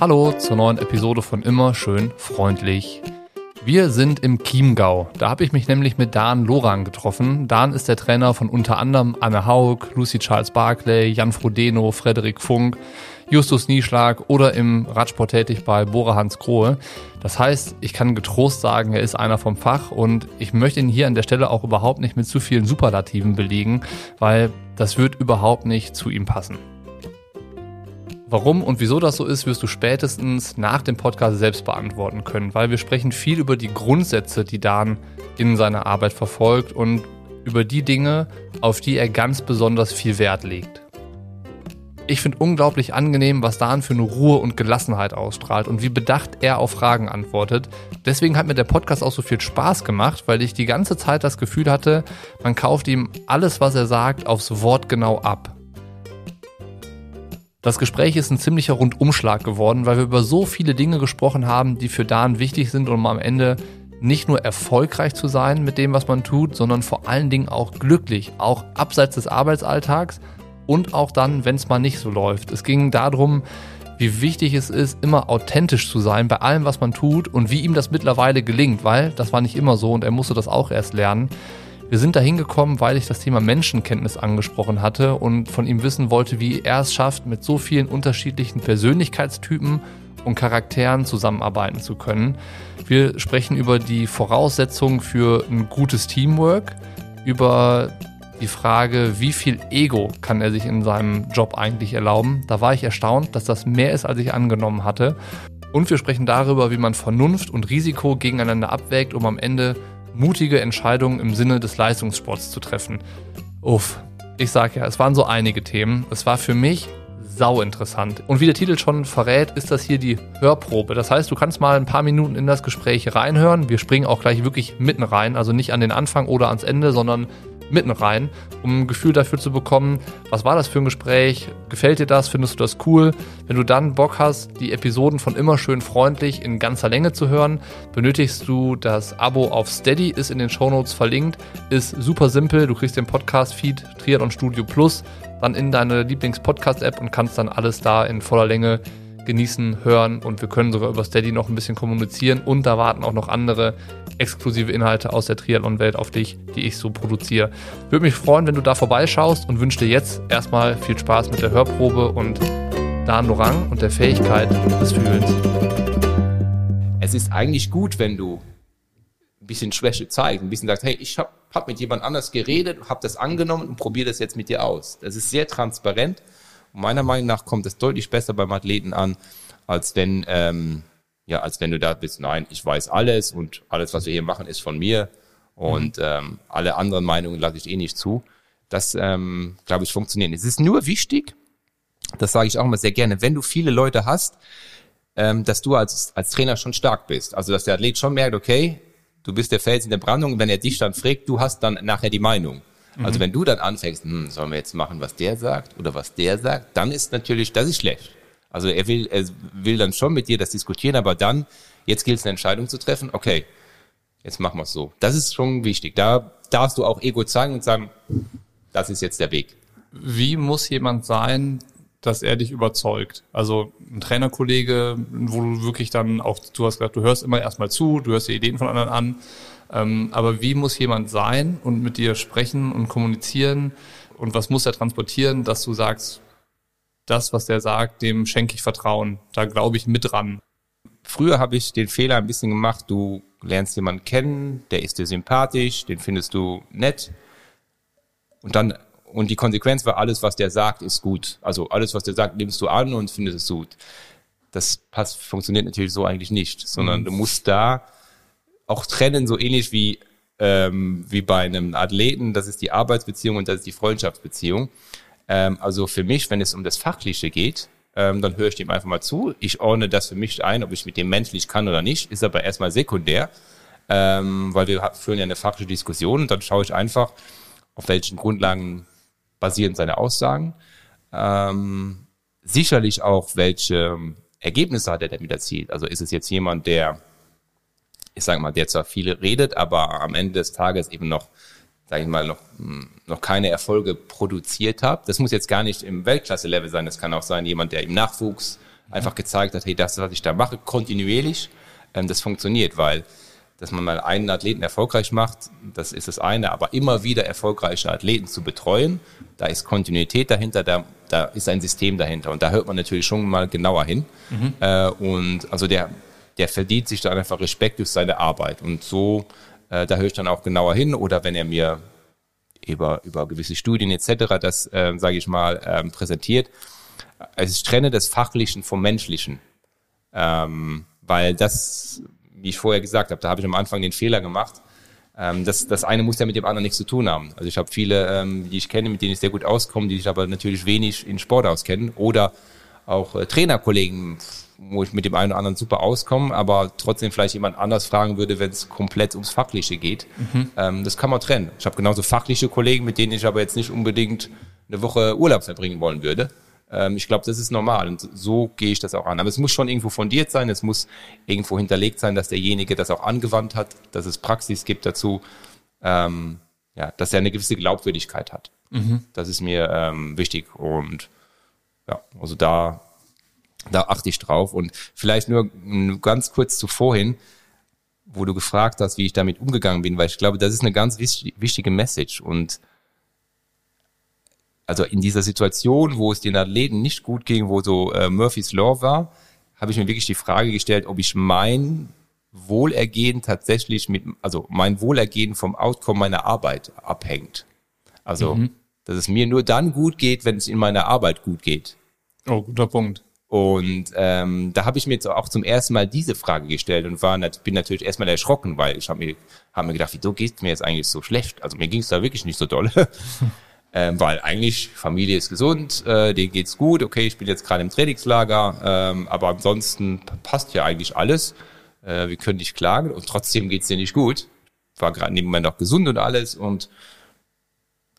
Hallo zur neuen Episode von Immer schön freundlich. Wir sind im Chiemgau. Da habe ich mich nämlich mit Dan Loran getroffen. Dan ist der Trainer von unter anderem Anne Haug, Lucy Charles Barclay, Jan Frodeno, Frederik Funk, Justus Nieschlag oder im Radsport tätig bei Bora Hans Grohe. Das heißt, ich kann getrost sagen, er ist einer vom Fach und ich möchte ihn hier an der Stelle auch überhaupt nicht mit zu vielen Superlativen belegen, weil das wird überhaupt nicht zu ihm passen. Warum und wieso das so ist, wirst du spätestens nach dem Podcast selbst beantworten können, weil wir sprechen viel über die Grundsätze, die Dan in seiner Arbeit verfolgt und über die Dinge, auf die er ganz besonders viel Wert legt. Ich finde unglaublich angenehm, was Dan für eine Ruhe und Gelassenheit ausstrahlt und wie bedacht er auf Fragen antwortet. Deswegen hat mir der Podcast auch so viel Spaß gemacht, weil ich die ganze Zeit das Gefühl hatte, man kauft ihm alles, was er sagt, aufs Wort genau ab. Das Gespräch ist ein ziemlicher Rundumschlag geworden, weil wir über so viele Dinge gesprochen haben, die für Dan wichtig sind, um am Ende nicht nur erfolgreich zu sein mit dem, was man tut, sondern vor allen Dingen auch glücklich, auch abseits des Arbeitsalltags und auch dann, wenn es mal nicht so läuft. Es ging darum, wie wichtig es ist, immer authentisch zu sein bei allem, was man tut und wie ihm das mittlerweile gelingt, weil das war nicht immer so und er musste das auch erst lernen. Wir sind da hingekommen, weil ich das Thema Menschenkenntnis angesprochen hatte und von ihm wissen wollte, wie er es schafft, mit so vielen unterschiedlichen Persönlichkeitstypen und Charakteren zusammenarbeiten zu können. Wir sprechen über die Voraussetzungen für ein gutes Teamwork, über die Frage, wie viel Ego kann er sich in seinem Job eigentlich erlauben. Da war ich erstaunt, dass das mehr ist, als ich angenommen hatte. Und wir sprechen darüber, wie man Vernunft und Risiko gegeneinander abwägt, um am Ende mutige Entscheidungen im Sinne des Leistungssports zu treffen. Uff, ich sag ja, es waren so einige Themen. Es war für mich sau interessant. Und wie der Titel schon verrät, ist das hier die Hörprobe. Das heißt, du kannst mal ein paar Minuten in das Gespräch reinhören. Wir springen auch gleich wirklich mitten rein, also nicht an den Anfang oder ans Ende, sondern mitten rein, um ein Gefühl dafür zu bekommen, was war das für ein Gespräch, gefällt dir das, findest du das cool. Wenn du dann Bock hast, die Episoden von immer schön freundlich in ganzer Länge zu hören, benötigst du das Abo auf Steady, ist in den Shownotes verlinkt, ist super simpel, du kriegst den Podcast-Feed Triathlon Studio Plus dann in deine Lieblings-Podcast-App und kannst dann alles da in voller Länge genießen, hören und wir können sogar über Steady noch ein bisschen kommunizieren und da warten auch noch andere exklusive Inhalte aus der Triathlon-Welt auf dich, die ich so produziere. Würde mich freuen, wenn du da vorbeischaust und wünsche dir jetzt erstmal viel Spaß mit der Hörprobe und Dan Lorang und der Fähigkeit des Fühlens. Es ist eigentlich gut, wenn du ein bisschen Schwäche zeigst, ein bisschen sagst, hey, ich habe hab mit jemand anders geredet, habe das angenommen und probiere das jetzt mit dir aus. Das ist sehr transparent und meiner Meinung nach kommt es deutlich besser beim Athleten an, als wenn ähm, ja, als wenn du da bist, nein, ich weiß alles und alles, was wir hier machen, ist von mir und mhm. ähm, alle anderen Meinungen lasse ich eh nicht zu. Das, ähm, glaube ich, funktioniert. Es ist nur wichtig, das sage ich auch immer sehr gerne, wenn du viele Leute hast, ähm, dass du als, als Trainer schon stark bist. Also, dass der Athlet schon merkt, okay, du bist der Fels in der Brandung, wenn er dich dann fragt, du hast dann nachher die Meinung. Also, mhm. Wenn du dann anfängst, hm, sollen wir jetzt machen, was der sagt oder was der sagt, dann ist natürlich, das ist schlecht. Also er will, er will dann schon mit dir das diskutieren, aber dann, jetzt gilt es eine Entscheidung zu treffen, okay, jetzt machen wir es so. Das ist schon wichtig. Da darfst du auch Ego zeigen und sagen, das ist jetzt der Weg. Wie muss jemand sein, dass er dich überzeugt? Also ein Trainerkollege, wo du wirklich dann auch, du hast gesagt, du hörst immer erstmal zu, du hörst die Ideen von anderen an. Ähm, aber wie muss jemand sein und mit dir sprechen und kommunizieren? Und was muss er transportieren, dass du sagst, das, was der sagt, dem schenke ich Vertrauen. Da glaube ich mit dran. Früher habe ich den Fehler ein bisschen gemacht, du lernst jemanden kennen, der ist dir sympathisch, den findest du nett. Und dann, und die Konsequenz war, alles, was der sagt, ist gut. Also alles, was der sagt, nimmst du an und findest es gut. Das passt, funktioniert natürlich so eigentlich nicht, sondern mhm. du musst da auch trennen, so ähnlich wie, ähm, wie bei einem Athleten, das ist die Arbeitsbeziehung und das ist die Freundschaftsbeziehung. Ähm, also für mich, wenn es um das Fachliche geht, ähm, dann höre ich dem einfach mal zu. Ich ordne das für mich ein, ob ich mit dem menschlich kann oder nicht, ist aber erstmal sekundär, ähm, weil wir führen ja eine fachliche Diskussion und dann schaue ich einfach, auf welchen Grundlagen basieren seine Aussagen. Ähm, sicherlich auch, welche Ergebnisse hat er damit erzielt. Also ist es jetzt jemand, der, ich sage mal, der zwar viel redet, aber am Ende des Tages eben noch sage ich mal, noch, hm, noch keine Erfolge produziert habe. Das muss jetzt gar nicht im Weltklasse-Level sein. Das kann auch sein, jemand, der im Nachwuchs einfach gezeigt hat, hey, das, was ich da mache, kontinuierlich, ähm, das funktioniert, weil dass man mal einen Athleten erfolgreich macht, das ist das eine, aber immer wieder erfolgreiche Athleten zu betreuen, da ist Kontinuität dahinter, da, da ist ein System dahinter und da hört man natürlich schon mal genauer hin. Mhm. Äh, und also der, der verdient sich dann einfach Respekt durch seine Arbeit und so, äh, da höre ich dann auch genauer hin oder wenn er mir über, über gewisse Studien etc. das, äh, sage ich mal, ähm, präsentiert. Also ich trenne das Fachlichen vom Menschlichen, ähm, weil das wie ich vorher gesagt habe, da habe ich am Anfang den Fehler gemacht. Ähm, das, das eine muss ja mit dem anderen nichts zu tun haben. Also ich habe viele, ähm, die ich kenne, mit denen ich sehr gut auskomme, die sich aber natürlich wenig in Sport auskennen. Oder auch äh, Trainerkollegen, wo ich mit dem einen oder anderen super auskomme, aber trotzdem vielleicht jemand anders fragen würde, wenn es komplett ums Fachliche geht. Mhm. Ähm, das kann man trennen. Ich habe genauso fachliche Kollegen, mit denen ich aber jetzt nicht unbedingt eine Woche Urlaub verbringen wollen würde. Ähm, ich glaube, das ist normal und so gehe ich das auch an. Aber es muss schon irgendwo fundiert sein, es muss irgendwo hinterlegt sein, dass derjenige das auch angewandt hat, dass es Praxis gibt dazu, ähm, ja, dass er eine gewisse Glaubwürdigkeit hat. Mhm. Das ist mir ähm, wichtig und ja, also da, da achte ich drauf und vielleicht nur ganz kurz zuvorhin, wo du gefragt hast, wie ich damit umgegangen bin, weil ich glaube, das ist eine ganz wichtige Message und also in dieser Situation, wo es den Athleten nicht gut ging, wo so äh, Murphy's Law war, habe ich mir wirklich die Frage gestellt, ob ich mein Wohlergehen tatsächlich mit, also mein Wohlergehen vom Outcome meiner Arbeit abhängt. Also, mhm. dass es mir nur dann gut geht, wenn es in meiner Arbeit gut geht. Oh, guter Punkt. Und ähm, da habe ich mir jetzt auch zum ersten Mal diese Frage gestellt und war bin natürlich erstmal erschrocken, weil ich habe mir, hab mir gedacht, wieso geht mir jetzt eigentlich so schlecht? Also mir ging es da wirklich nicht so doll. ähm, weil eigentlich Familie ist gesund, äh, denen geht's gut, okay, ich bin jetzt gerade im Trainingslager, ähm, aber ansonsten passt ja eigentlich alles. Äh, wir können nicht klagen und trotzdem geht's dir nicht gut. War gerade Moment auch gesund und alles und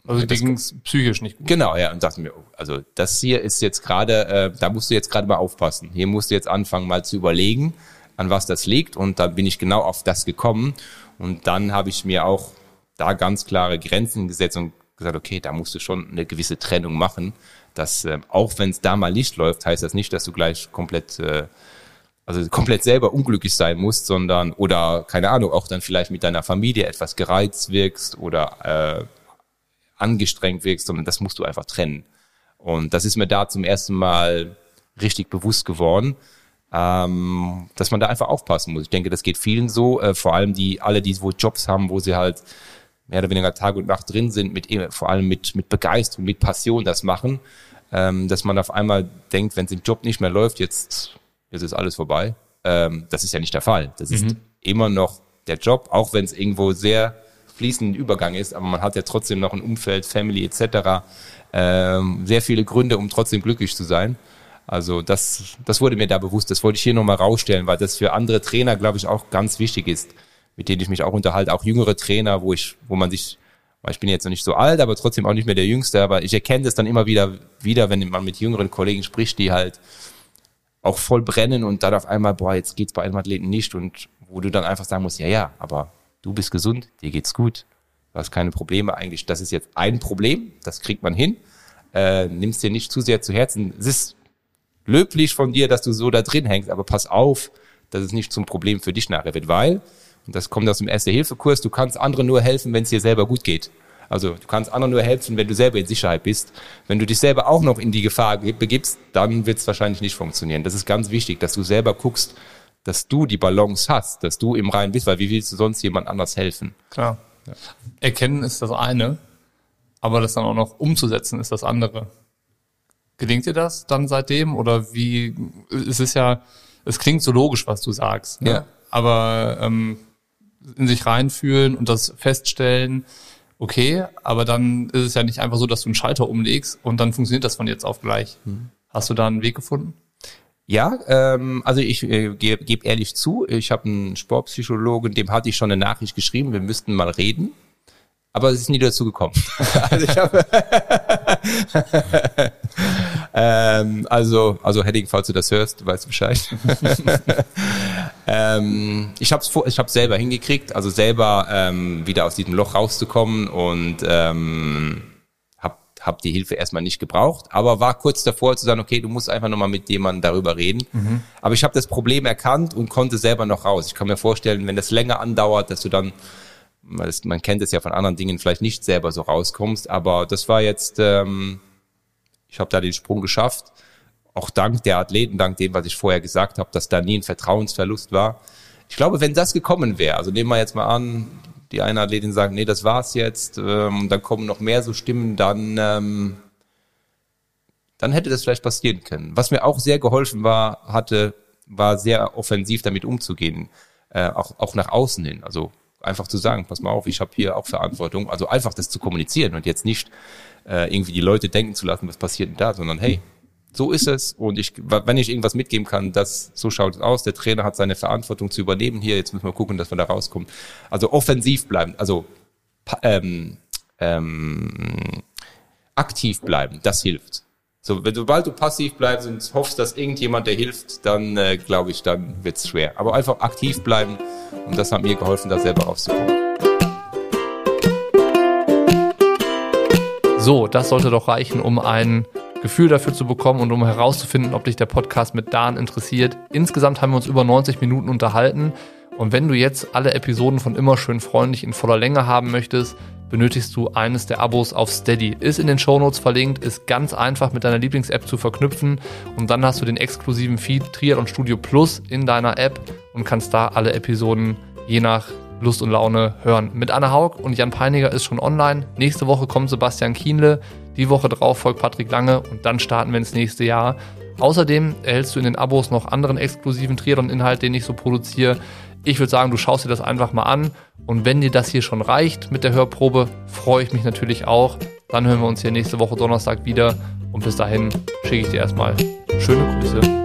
also dir ging's psychisch nicht gut. Genau, ja, und dachte mir, also das hier ist jetzt gerade, äh, da musst du jetzt gerade mal aufpassen. Hier musst du jetzt anfangen, mal zu überlegen, an was das liegt. Und da bin ich genau auf das gekommen. Und dann habe ich mir auch da ganz klare Grenzen gesetzt und gesagt, okay, da musst du schon eine gewisse Trennung machen. Dass äh, auch wenn es da mal nicht läuft, heißt das nicht, dass du gleich komplett, äh, also komplett selber unglücklich sein musst, sondern oder keine Ahnung, auch dann vielleicht mit deiner Familie etwas gereizt wirkst oder äh, angestrengt wirkst, sondern das musst du einfach trennen. Und das ist mir da zum ersten Mal richtig bewusst geworden, ähm, dass man da einfach aufpassen muss. Ich denke, das geht vielen so, äh, vor allem die alle, die wo Jobs haben, wo sie halt mehr oder weniger Tag und Nacht drin sind, mit vor allem mit, mit Begeisterung, mit Passion das machen, ähm, dass man auf einmal denkt, wenn es im Job nicht mehr läuft, jetzt, jetzt ist alles vorbei. Ähm, das ist ja nicht der Fall. Das ist mhm. immer noch der Job, auch wenn es irgendwo sehr fließenden Übergang ist, aber man hat ja trotzdem noch ein Umfeld, Family etc., ähm, sehr viele Gründe, um trotzdem glücklich zu sein. Also das, das wurde mir da bewusst, das wollte ich hier nochmal rausstellen, weil das für andere Trainer, glaube ich, auch ganz wichtig ist mit denen ich mich auch unterhalte, auch jüngere Trainer, wo ich, wo man sich, ich bin jetzt noch nicht so alt, aber trotzdem auch nicht mehr der Jüngste, aber ich erkenne das dann immer wieder, wieder, wenn man mit jüngeren Kollegen spricht, die halt auch voll brennen und dann auf einmal, boah, jetzt geht's bei einem Athleten nicht und wo du dann einfach sagen musst, ja, ja, aber du bist gesund, dir geht's gut, du hast keine Probleme eigentlich. Das ist jetzt ein Problem, das kriegt man hin. Äh, nimmst dir nicht zu sehr zu Herzen. Es ist löblich von dir, dass du so da drin hängst, aber pass auf, dass es nicht zum Problem für dich nachher wird, weil das kommt aus dem Erste-Hilfe-Kurs. Du kannst anderen nur helfen, wenn es dir selber gut geht. Also du kannst anderen nur helfen, wenn du selber in Sicherheit bist. Wenn du dich selber auch noch in die Gefahr begibst, dann wird es wahrscheinlich nicht funktionieren. Das ist ganz wichtig, dass du selber guckst, dass du die Balance hast, dass du im Reinen bist, weil wie willst du sonst jemand anders helfen? Klar. Ja. Erkennen ist das eine, aber das dann auch noch umzusetzen ist das andere. Gelingt dir das dann seitdem oder wie? Es ist ja, es klingt so logisch, was du sagst. Ne? Ja. Aber ähm, in sich reinfühlen und das feststellen, okay, aber dann ist es ja nicht einfach so, dass du einen Schalter umlegst und dann funktioniert das von jetzt auf gleich. Hm. Hast du da einen Weg gefunden? Ja, ähm, also ich äh, gebe geb ehrlich zu, ich habe einen Sportpsychologen, dem hatte ich schon eine Nachricht geschrieben, wir müssten mal reden aber es ist nie dazu gekommen. also ich habe ähm, also also Heading, falls du das hörst, du weißt Bescheid. ähm, ich habe ich habe selber hingekriegt, also selber ähm, wieder aus diesem Loch rauszukommen und ähm, habe habe die Hilfe erstmal nicht gebraucht, aber war kurz davor zu sagen, okay, du musst einfach nochmal mit jemandem darüber reden. Mhm. Aber ich habe das Problem erkannt und konnte selber noch raus. Ich kann mir vorstellen, wenn das länger andauert, dass du dann, man kennt es ja von anderen Dingen, vielleicht nicht selber so rauskommst. Aber das war jetzt, ähm, ich habe da den Sprung geschafft. Auch dank der Athleten, dank dem, was ich vorher gesagt habe, dass da nie ein Vertrauensverlust war. Ich glaube, wenn das gekommen wäre, also nehmen wir jetzt mal an, die eine Athletin sagt, nee, das war's jetzt, ähm, dann kommen noch mehr so Stimmen, dann, ähm, dann hätte das vielleicht passieren können. Was mir auch sehr geholfen war, hatte, war sehr offensiv damit umzugehen, äh, auch, auch nach außen hin. Also einfach zu sagen, pass mal auf, ich habe hier auch Verantwortung. Also einfach das zu kommunizieren und jetzt nicht äh, irgendwie die Leute denken zu lassen, was passiert denn da, sondern hey, so ist es. Und ich, wenn ich irgendwas mitgeben kann, das, so schaut es aus. Der Trainer hat seine Verantwortung zu übernehmen. Hier, jetzt müssen wir gucken, dass wir da rauskommen. Also offensiv bleiben, also ähm, ähm, aktiv bleiben, das hilft. So, wenn sobald du passiv bleibst und hoffst, dass irgendjemand dir hilft, dann äh, glaube ich, dann wird's schwer. Aber einfach aktiv bleiben und das hat mir geholfen, da selber rauszukommen. So, das sollte doch reichen, um einen Gefühl dafür zu bekommen und um herauszufinden, ob dich der Podcast mit Dan interessiert. Insgesamt haben wir uns über 90 Minuten unterhalten. Und wenn du jetzt alle Episoden von Immer schön freundlich in voller Länge haben möchtest, benötigst du eines der Abos auf Steady. Ist in den Shownotes verlinkt, ist ganz einfach mit deiner Lieblings-App zu verknüpfen und dann hast du den exklusiven Feed Triathlon Studio Plus in deiner App und kannst da alle Episoden je nach Lust und Laune hören. Mit Anna Haug und Jan Peiniger ist schon online. Nächste Woche kommt Sebastian Kienle. Die Woche drauf folgt Patrick Lange und dann starten wir ins nächste Jahr. Außerdem erhältst du in den Abos noch anderen exklusiven Triathlon-Inhalt, den ich so produziere. Ich würde sagen, du schaust dir das einfach mal an. Und wenn dir das hier schon reicht mit der Hörprobe, freue ich mich natürlich auch. Dann hören wir uns hier nächste Woche Donnerstag wieder. Und bis dahin schicke ich dir erstmal schöne Grüße